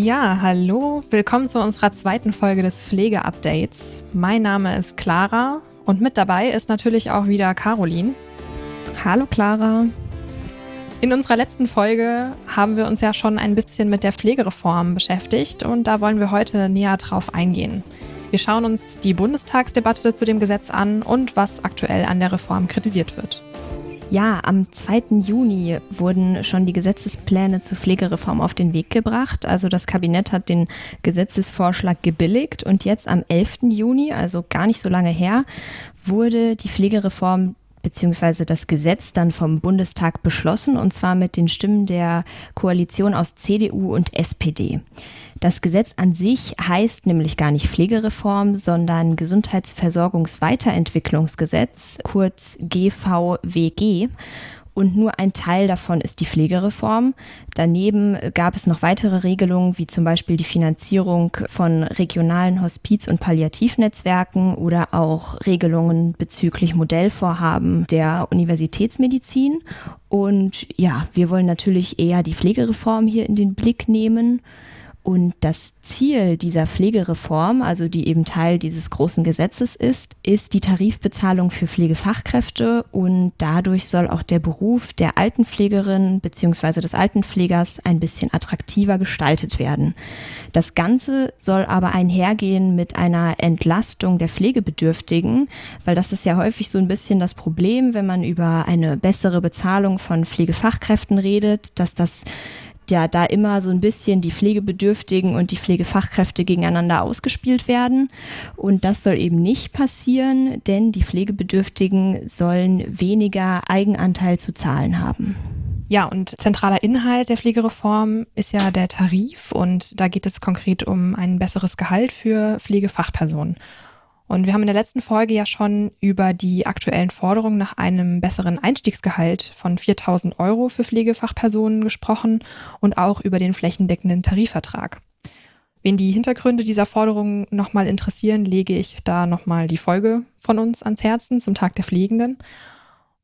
Ja, hallo, willkommen zu unserer zweiten Folge des Pflege-Updates. Mein Name ist Clara und mit dabei ist natürlich auch wieder Caroline. Hallo Clara. In unserer letzten Folge haben wir uns ja schon ein bisschen mit der Pflegereform beschäftigt und da wollen wir heute näher drauf eingehen. Wir schauen uns die Bundestagsdebatte zu dem Gesetz an und was aktuell an der Reform kritisiert wird. Ja, am 2. Juni wurden schon die Gesetzespläne zur Pflegereform auf den Weg gebracht. Also das Kabinett hat den Gesetzesvorschlag gebilligt und jetzt am 11. Juni, also gar nicht so lange her, wurde die Pflegereform beziehungsweise das Gesetz dann vom Bundestag beschlossen, und zwar mit den Stimmen der Koalition aus CDU und SPD. Das Gesetz an sich heißt nämlich gar nicht Pflegereform, sondern Gesundheitsversorgungsweiterentwicklungsgesetz, kurz GVWG und nur ein Teil davon ist die Pflegereform. Daneben gab es noch weitere Regelungen, wie zum Beispiel die Finanzierung von regionalen Hospiz- und Palliativnetzwerken oder auch Regelungen bezüglich Modellvorhaben der Universitätsmedizin. Und ja, wir wollen natürlich eher die Pflegereform hier in den Blick nehmen. Und das Ziel dieser Pflegereform, also die eben Teil dieses großen Gesetzes ist, ist die Tarifbezahlung für Pflegefachkräfte und dadurch soll auch der Beruf der Altenpflegerin bzw. des Altenpflegers ein bisschen attraktiver gestaltet werden. Das Ganze soll aber einhergehen mit einer Entlastung der Pflegebedürftigen, weil das ist ja häufig so ein bisschen das Problem, wenn man über eine bessere Bezahlung von Pflegefachkräften redet, dass das ja da immer so ein bisschen die Pflegebedürftigen und die Pflegefachkräfte gegeneinander ausgespielt werden. Und das soll eben nicht passieren, denn die Pflegebedürftigen sollen weniger Eigenanteil zu zahlen haben. Ja, und zentraler Inhalt der Pflegereform ist ja der Tarif und da geht es konkret um ein besseres Gehalt für Pflegefachpersonen. Und wir haben in der letzten Folge ja schon über die aktuellen Forderungen nach einem besseren Einstiegsgehalt von 4000 Euro für Pflegefachpersonen gesprochen und auch über den flächendeckenden Tarifvertrag. Wen die Hintergründe dieser Forderungen nochmal interessieren, lege ich da nochmal die Folge von uns ans Herzen zum Tag der Pflegenden.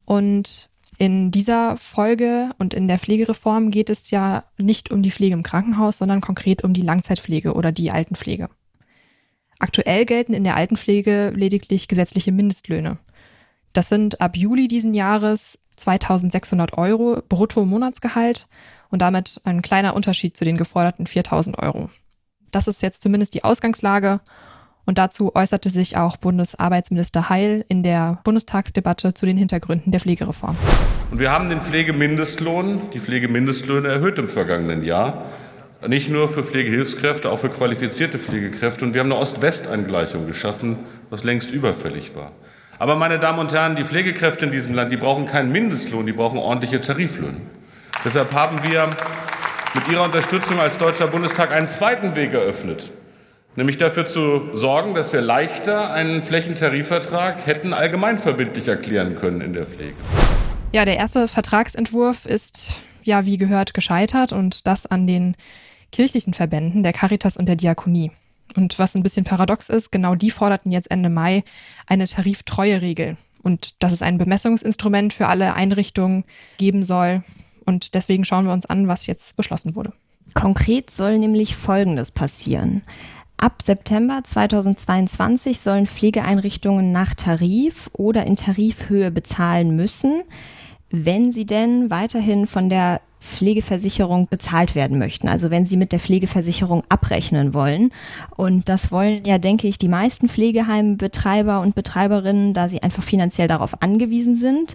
Und in dieser Folge und in der Pflegereform geht es ja nicht um die Pflege im Krankenhaus, sondern konkret um die Langzeitpflege oder die Altenpflege. Aktuell gelten in der Altenpflege lediglich gesetzliche Mindestlöhne. Das sind ab Juli diesen Jahres 2600 Euro brutto Monatsgehalt und damit ein kleiner Unterschied zu den geforderten 4000 Euro. Das ist jetzt zumindest die Ausgangslage und dazu äußerte sich auch Bundesarbeitsminister Heil in der Bundestagsdebatte zu den Hintergründen der Pflegereform. Und wir haben den Pflegemindestlohn, die Pflegemindestlöhne erhöht im vergangenen Jahr. Nicht nur für Pflegehilfskräfte, auch für qualifizierte Pflegekräfte. Und wir haben eine Ost-West-Angleichung geschaffen, was längst überfällig war. Aber meine Damen und Herren, die Pflegekräfte in diesem Land, die brauchen keinen Mindestlohn, die brauchen ordentliche Tariflöhne. Deshalb haben wir mit Ihrer Unterstützung als Deutscher Bundestag einen zweiten Weg eröffnet, nämlich dafür zu sorgen, dass wir leichter einen Flächentarifvertrag hätten allgemeinverbindlich erklären können in der Pflege. Ja, der erste Vertragsentwurf ist ja wie gehört gescheitert und das an den kirchlichen Verbänden, der Caritas und der Diakonie. Und was ein bisschen paradox ist, genau die forderten jetzt Ende Mai eine Tariftreueregel und dass es ein Bemessungsinstrument für alle Einrichtungen geben soll. Und deswegen schauen wir uns an, was jetzt beschlossen wurde. Konkret soll nämlich Folgendes passieren. Ab September 2022 sollen Pflegeeinrichtungen nach Tarif oder in Tarifhöhe bezahlen müssen, wenn sie denn weiterhin von der Pflegeversicherung bezahlt werden möchten. Also wenn sie mit der Pflegeversicherung abrechnen wollen. Und das wollen ja, denke ich, die meisten Pflegeheimbetreiber und Betreiberinnen, da sie einfach finanziell darauf angewiesen sind.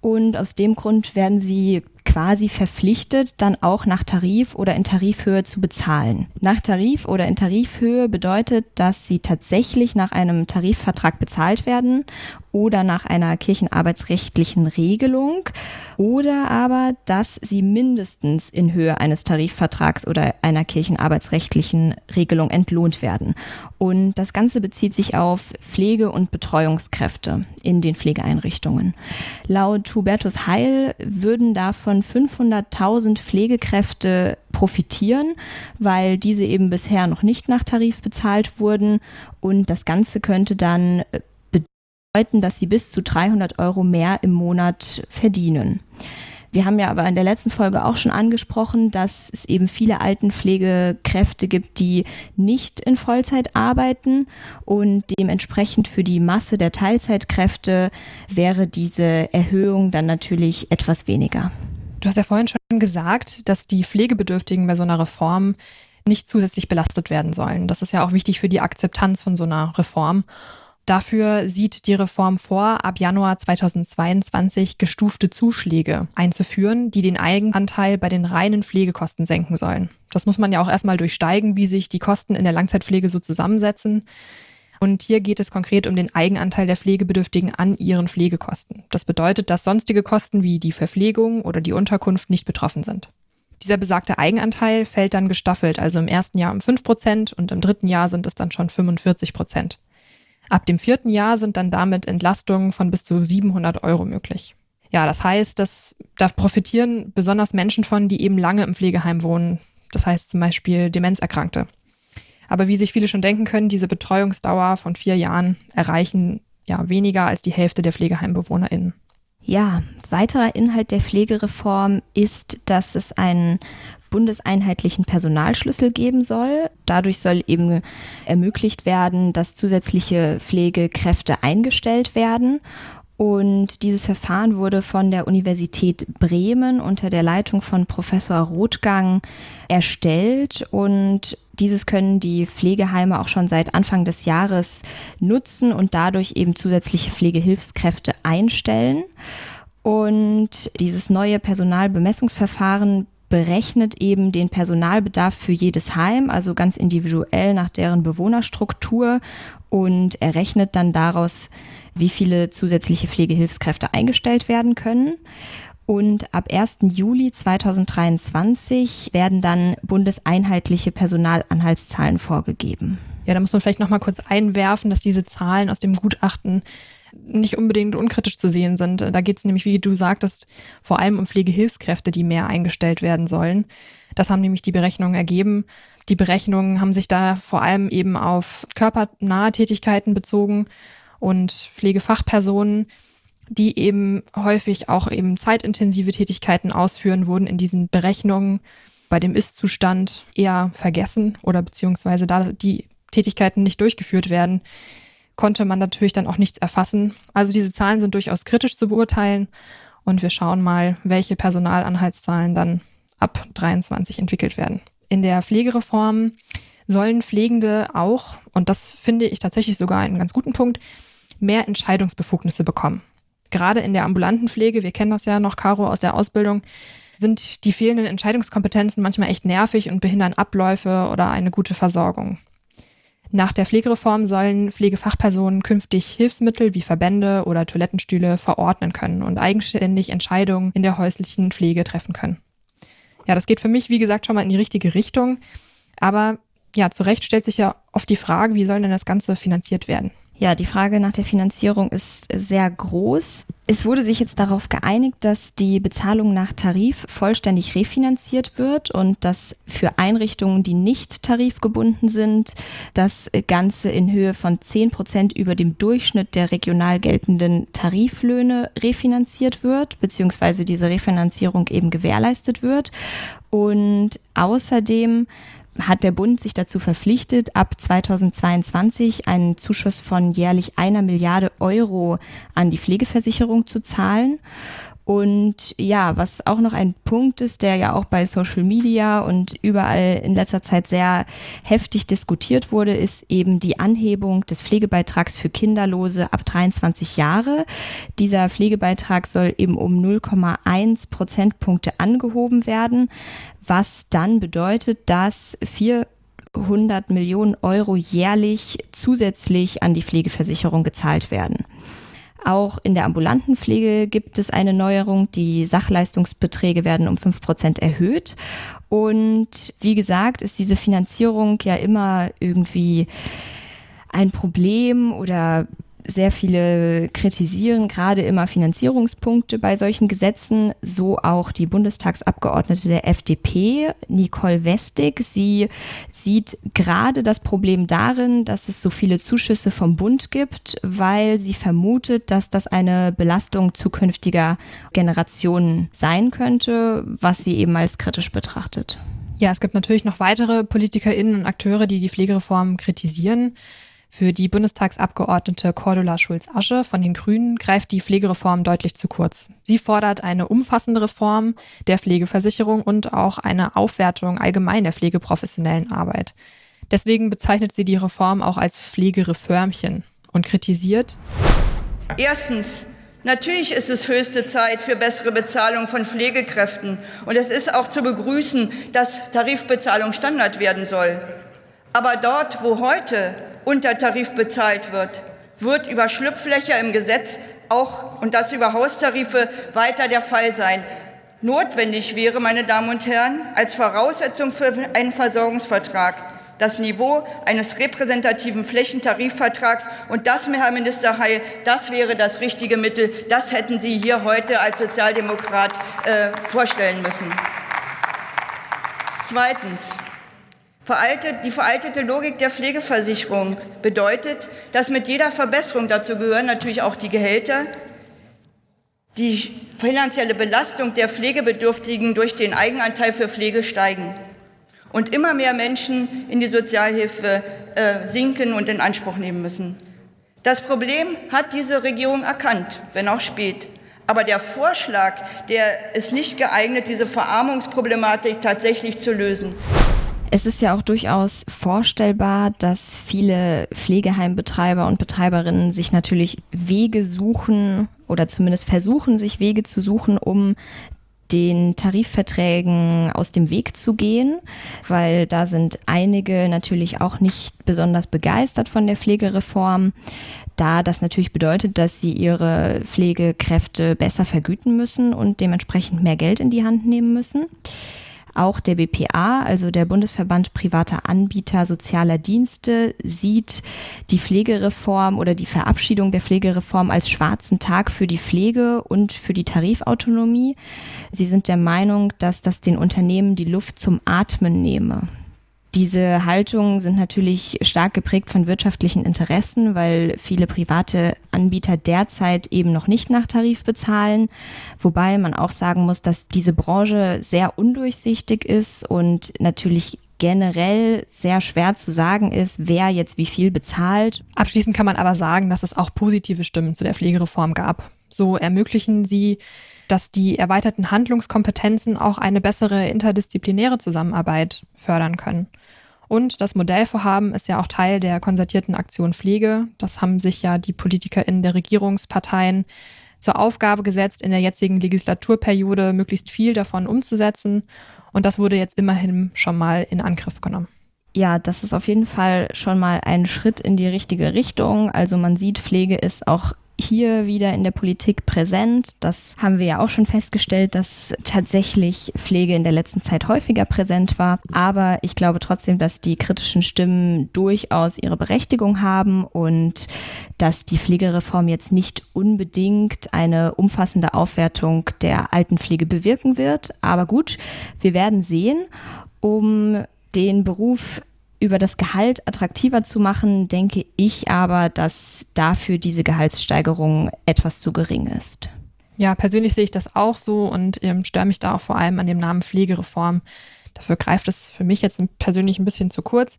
Und aus dem Grund werden sie quasi verpflichtet, dann auch nach Tarif oder in Tarifhöhe zu bezahlen. Nach Tarif oder in Tarifhöhe bedeutet, dass sie tatsächlich nach einem Tarifvertrag bezahlt werden oder nach einer kirchenarbeitsrechtlichen Regelung oder aber, dass sie mindestens in Höhe eines Tarifvertrags oder einer kirchenarbeitsrechtlichen Regelung entlohnt werden. Und das Ganze bezieht sich auf Pflege- und Betreuungskräfte in den Pflegeeinrichtungen. Laut Hubertus Heil würden davon 500.000 Pflegekräfte profitieren, weil diese eben bisher noch nicht nach Tarif bezahlt wurden und das Ganze könnte dann bedeuten, dass sie bis zu 300 Euro mehr im Monat verdienen. Wir haben ja aber in der letzten Folge auch schon angesprochen, dass es eben viele Altenpflegekräfte gibt, die nicht in Vollzeit arbeiten und dementsprechend für die Masse der Teilzeitkräfte wäre diese Erhöhung dann natürlich etwas weniger. Du hast ja vorhin schon gesagt, dass die Pflegebedürftigen bei so einer Reform nicht zusätzlich belastet werden sollen. Das ist ja auch wichtig für die Akzeptanz von so einer Reform. Dafür sieht die Reform vor, ab Januar 2022 gestufte Zuschläge einzuführen, die den Eigenanteil bei den reinen Pflegekosten senken sollen. Das muss man ja auch erstmal durchsteigen, wie sich die Kosten in der Langzeitpflege so zusammensetzen. Und hier geht es konkret um den Eigenanteil der Pflegebedürftigen an ihren Pflegekosten. Das bedeutet, dass sonstige Kosten wie die Verpflegung oder die Unterkunft nicht betroffen sind. Dieser besagte Eigenanteil fällt dann gestaffelt, also im ersten Jahr um 5 Prozent und im dritten Jahr sind es dann schon 45 Prozent. Ab dem vierten Jahr sind dann damit Entlastungen von bis zu 700 Euro möglich. Ja, das heißt, dass da profitieren besonders Menschen von, die eben lange im Pflegeheim wohnen. Das heißt zum Beispiel Demenzerkrankte. Aber wie sich viele schon denken können, diese Betreuungsdauer von vier Jahren erreichen ja weniger als die Hälfte der PflegeheimbewohnerInnen. Ja, weiterer Inhalt der Pflegereform ist, dass es einen bundeseinheitlichen Personalschlüssel geben soll. Dadurch soll eben ermöglicht werden, dass zusätzliche Pflegekräfte eingestellt werden. Und dieses Verfahren wurde von der Universität Bremen unter der Leitung von Professor Rothgang erstellt. Und dieses können die Pflegeheime auch schon seit Anfang des Jahres nutzen und dadurch eben zusätzliche Pflegehilfskräfte einstellen. Und dieses neue Personalbemessungsverfahren berechnet eben den Personalbedarf für jedes Heim, also ganz individuell nach deren Bewohnerstruktur und errechnet dann daraus, wie viele zusätzliche Pflegehilfskräfte eingestellt werden können. Und ab 1. Juli 2023 werden dann bundeseinheitliche Personalanhaltszahlen vorgegeben. Ja, da muss man vielleicht noch mal kurz einwerfen, dass diese Zahlen aus dem Gutachten nicht unbedingt unkritisch zu sehen sind. Da geht es nämlich, wie du sagtest, vor allem um Pflegehilfskräfte, die mehr eingestellt werden sollen. Das haben nämlich die Berechnungen ergeben. Die Berechnungen haben sich da vor allem eben auf körpernahe Tätigkeiten bezogen und Pflegefachpersonen, die eben häufig auch eben zeitintensive Tätigkeiten ausführen, wurden in diesen Berechnungen bei dem Ist-Zustand eher vergessen oder beziehungsweise da die Tätigkeiten nicht durchgeführt werden, konnte man natürlich dann auch nichts erfassen. Also diese Zahlen sind durchaus kritisch zu beurteilen und wir schauen mal, welche Personalanhaltszahlen dann ab 23 entwickelt werden. In der Pflegereform sollen Pflegende auch, und das finde ich tatsächlich sogar einen ganz guten Punkt, mehr Entscheidungsbefugnisse bekommen. Gerade in der ambulanten Pflege, wir kennen das ja noch, Caro, aus der Ausbildung, sind die fehlenden Entscheidungskompetenzen manchmal echt nervig und behindern Abläufe oder eine gute Versorgung. Nach der Pflegereform sollen Pflegefachpersonen künftig Hilfsmittel wie Verbände oder Toilettenstühle verordnen können und eigenständig Entscheidungen in der häuslichen Pflege treffen können. Ja, das geht für mich, wie gesagt, schon mal in die richtige Richtung. Aber ja, zu Recht stellt sich ja oft die Frage, wie soll denn das Ganze finanziert werden? Ja, die Frage nach der Finanzierung ist sehr groß. Es wurde sich jetzt darauf geeinigt, dass die Bezahlung nach Tarif vollständig refinanziert wird und dass für Einrichtungen, die nicht tarifgebunden sind, das Ganze in Höhe von 10 Prozent über dem Durchschnitt der regional geltenden Tariflöhne refinanziert wird, beziehungsweise diese Refinanzierung eben gewährleistet wird. Und außerdem hat der Bund sich dazu verpflichtet, ab 2022 einen Zuschuss von jährlich einer Milliarde Euro an die Pflegeversicherung zu zahlen. Und ja, was auch noch ein Punkt ist, der ja auch bei Social Media und überall in letzter Zeit sehr heftig diskutiert wurde, ist eben die Anhebung des Pflegebeitrags für Kinderlose ab 23 Jahre. Dieser Pflegebeitrag soll eben um 0,1 Prozentpunkte angehoben werden, was dann bedeutet, dass 400 Millionen Euro jährlich zusätzlich an die Pflegeversicherung gezahlt werden. Auch in der ambulanten Pflege gibt es eine Neuerung. Die Sachleistungsbeträge werden um fünf Prozent erhöht. Und wie gesagt, ist diese Finanzierung ja immer irgendwie ein Problem oder sehr viele kritisieren gerade immer Finanzierungspunkte bei solchen Gesetzen, so auch die Bundestagsabgeordnete der FDP, Nicole Westig. Sie sieht gerade das Problem darin, dass es so viele Zuschüsse vom Bund gibt, weil sie vermutet, dass das eine Belastung zukünftiger Generationen sein könnte, was sie eben als kritisch betrachtet. Ja, es gibt natürlich noch weitere PolitikerInnen und Akteure, die die Pflegereform kritisieren. Für die Bundestagsabgeordnete Cordula Schulz-Asche von den Grünen greift die Pflegereform deutlich zu kurz. Sie fordert eine umfassende Reform der Pflegeversicherung und auch eine Aufwertung allgemein der pflegeprofessionellen Arbeit. Deswegen bezeichnet sie die Reform auch als Pflegereformchen und kritisiert. Erstens, Natürlich ist es höchste Zeit für bessere Bezahlung von Pflegekräften. Und es ist auch zu begrüßen, dass Tarifbezahlung Standard werden soll. Aber dort, wo heute unter Tarif bezahlt wird, wird über Schlupflöcher im Gesetz auch und das über Haustarife weiter der Fall sein. Notwendig wäre, meine Damen und Herren, als Voraussetzung für einen Versorgungsvertrag das Niveau eines repräsentativen Flächentarifvertrags. Und das, Herr Minister Heil, das wäre das richtige Mittel. Das hätten Sie hier heute als Sozialdemokrat äh, vorstellen müssen. Zweitens. Veraltet, die veraltete Logik der Pflegeversicherung bedeutet, dass mit jeder Verbesserung, dazu gehören natürlich auch die Gehälter, die finanzielle Belastung der Pflegebedürftigen durch den Eigenanteil für Pflege steigen und immer mehr Menschen in die Sozialhilfe äh, sinken und in Anspruch nehmen müssen. Das Problem hat diese Regierung erkannt, wenn auch spät. Aber der Vorschlag, der ist nicht geeignet, diese Verarmungsproblematik tatsächlich zu lösen. Es ist ja auch durchaus vorstellbar, dass viele Pflegeheimbetreiber und Betreiberinnen sich natürlich Wege suchen oder zumindest versuchen, sich Wege zu suchen, um den Tarifverträgen aus dem Weg zu gehen, weil da sind einige natürlich auch nicht besonders begeistert von der Pflegereform, da das natürlich bedeutet, dass sie ihre Pflegekräfte besser vergüten müssen und dementsprechend mehr Geld in die Hand nehmen müssen. Auch der BPA, also der Bundesverband privater Anbieter sozialer Dienste, sieht die Pflegereform oder die Verabschiedung der Pflegereform als schwarzen Tag für die Pflege und für die Tarifautonomie. Sie sind der Meinung, dass das den Unternehmen die Luft zum Atmen nehme. Diese Haltungen sind natürlich stark geprägt von wirtschaftlichen Interessen, weil viele private Anbieter derzeit eben noch nicht nach Tarif bezahlen. Wobei man auch sagen muss, dass diese Branche sehr undurchsichtig ist und natürlich generell sehr schwer zu sagen ist, wer jetzt wie viel bezahlt. Abschließend kann man aber sagen, dass es auch positive Stimmen zu der Pflegereform gab. So ermöglichen sie dass die erweiterten Handlungskompetenzen auch eine bessere interdisziplinäre Zusammenarbeit fördern können. Und das Modellvorhaben ist ja auch Teil der konzertierten Aktion Pflege. Das haben sich ja die PolitikerInnen der Regierungsparteien zur Aufgabe gesetzt, in der jetzigen Legislaturperiode möglichst viel davon umzusetzen. Und das wurde jetzt immerhin schon mal in Angriff genommen. Ja, das ist auf jeden Fall schon mal ein Schritt in die richtige Richtung. Also man sieht, Pflege ist auch hier wieder in der Politik präsent. Das haben wir ja auch schon festgestellt, dass tatsächlich Pflege in der letzten Zeit häufiger präsent war. Aber ich glaube trotzdem, dass die kritischen Stimmen durchaus ihre Berechtigung haben und dass die Pflegereform jetzt nicht unbedingt eine umfassende Aufwertung der Altenpflege bewirken wird. Aber gut, wir werden sehen. Um den Beruf über das Gehalt attraktiver zu machen, denke ich aber, dass dafür diese Gehaltssteigerung etwas zu gering ist. Ja, persönlich sehe ich das auch so und ähm, störe mich da auch vor allem an dem Namen Pflegereform. Dafür greift es für mich jetzt persönlich ein bisschen zu kurz.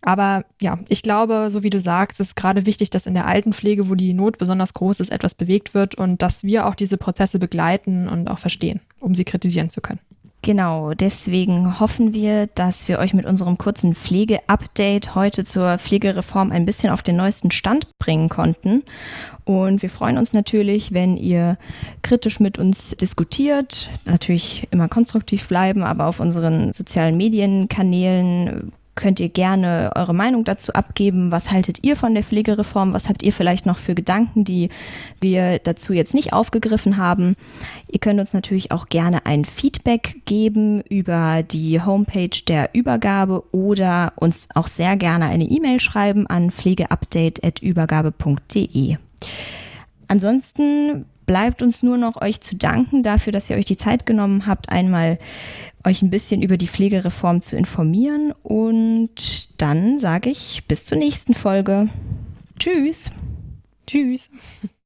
Aber ja, ich glaube, so wie du sagst, ist gerade wichtig, dass in der Altenpflege, wo die Not besonders groß ist, etwas bewegt wird und dass wir auch diese Prozesse begleiten und auch verstehen, um sie kritisieren zu können. Genau, deswegen hoffen wir, dass wir euch mit unserem kurzen Pflege-Update heute zur Pflegereform ein bisschen auf den neuesten Stand bringen konnten. Und wir freuen uns natürlich, wenn ihr kritisch mit uns diskutiert, natürlich immer konstruktiv bleiben, aber auf unseren sozialen Medienkanälen könnt ihr gerne eure Meinung dazu abgeben. Was haltet ihr von der Pflegereform? Was habt ihr vielleicht noch für Gedanken, die wir dazu jetzt nicht aufgegriffen haben? Ihr könnt uns natürlich auch gerne ein Feedback geben über die Homepage der Übergabe oder uns auch sehr gerne eine E-Mail schreiben an pflegeupdate.übergabe.de. Ansonsten bleibt uns nur noch euch zu danken dafür, dass ihr euch die Zeit genommen habt, einmal euch ein bisschen über die Pflegereform zu informieren. Und dann sage ich bis zur nächsten Folge. Tschüss. Tschüss.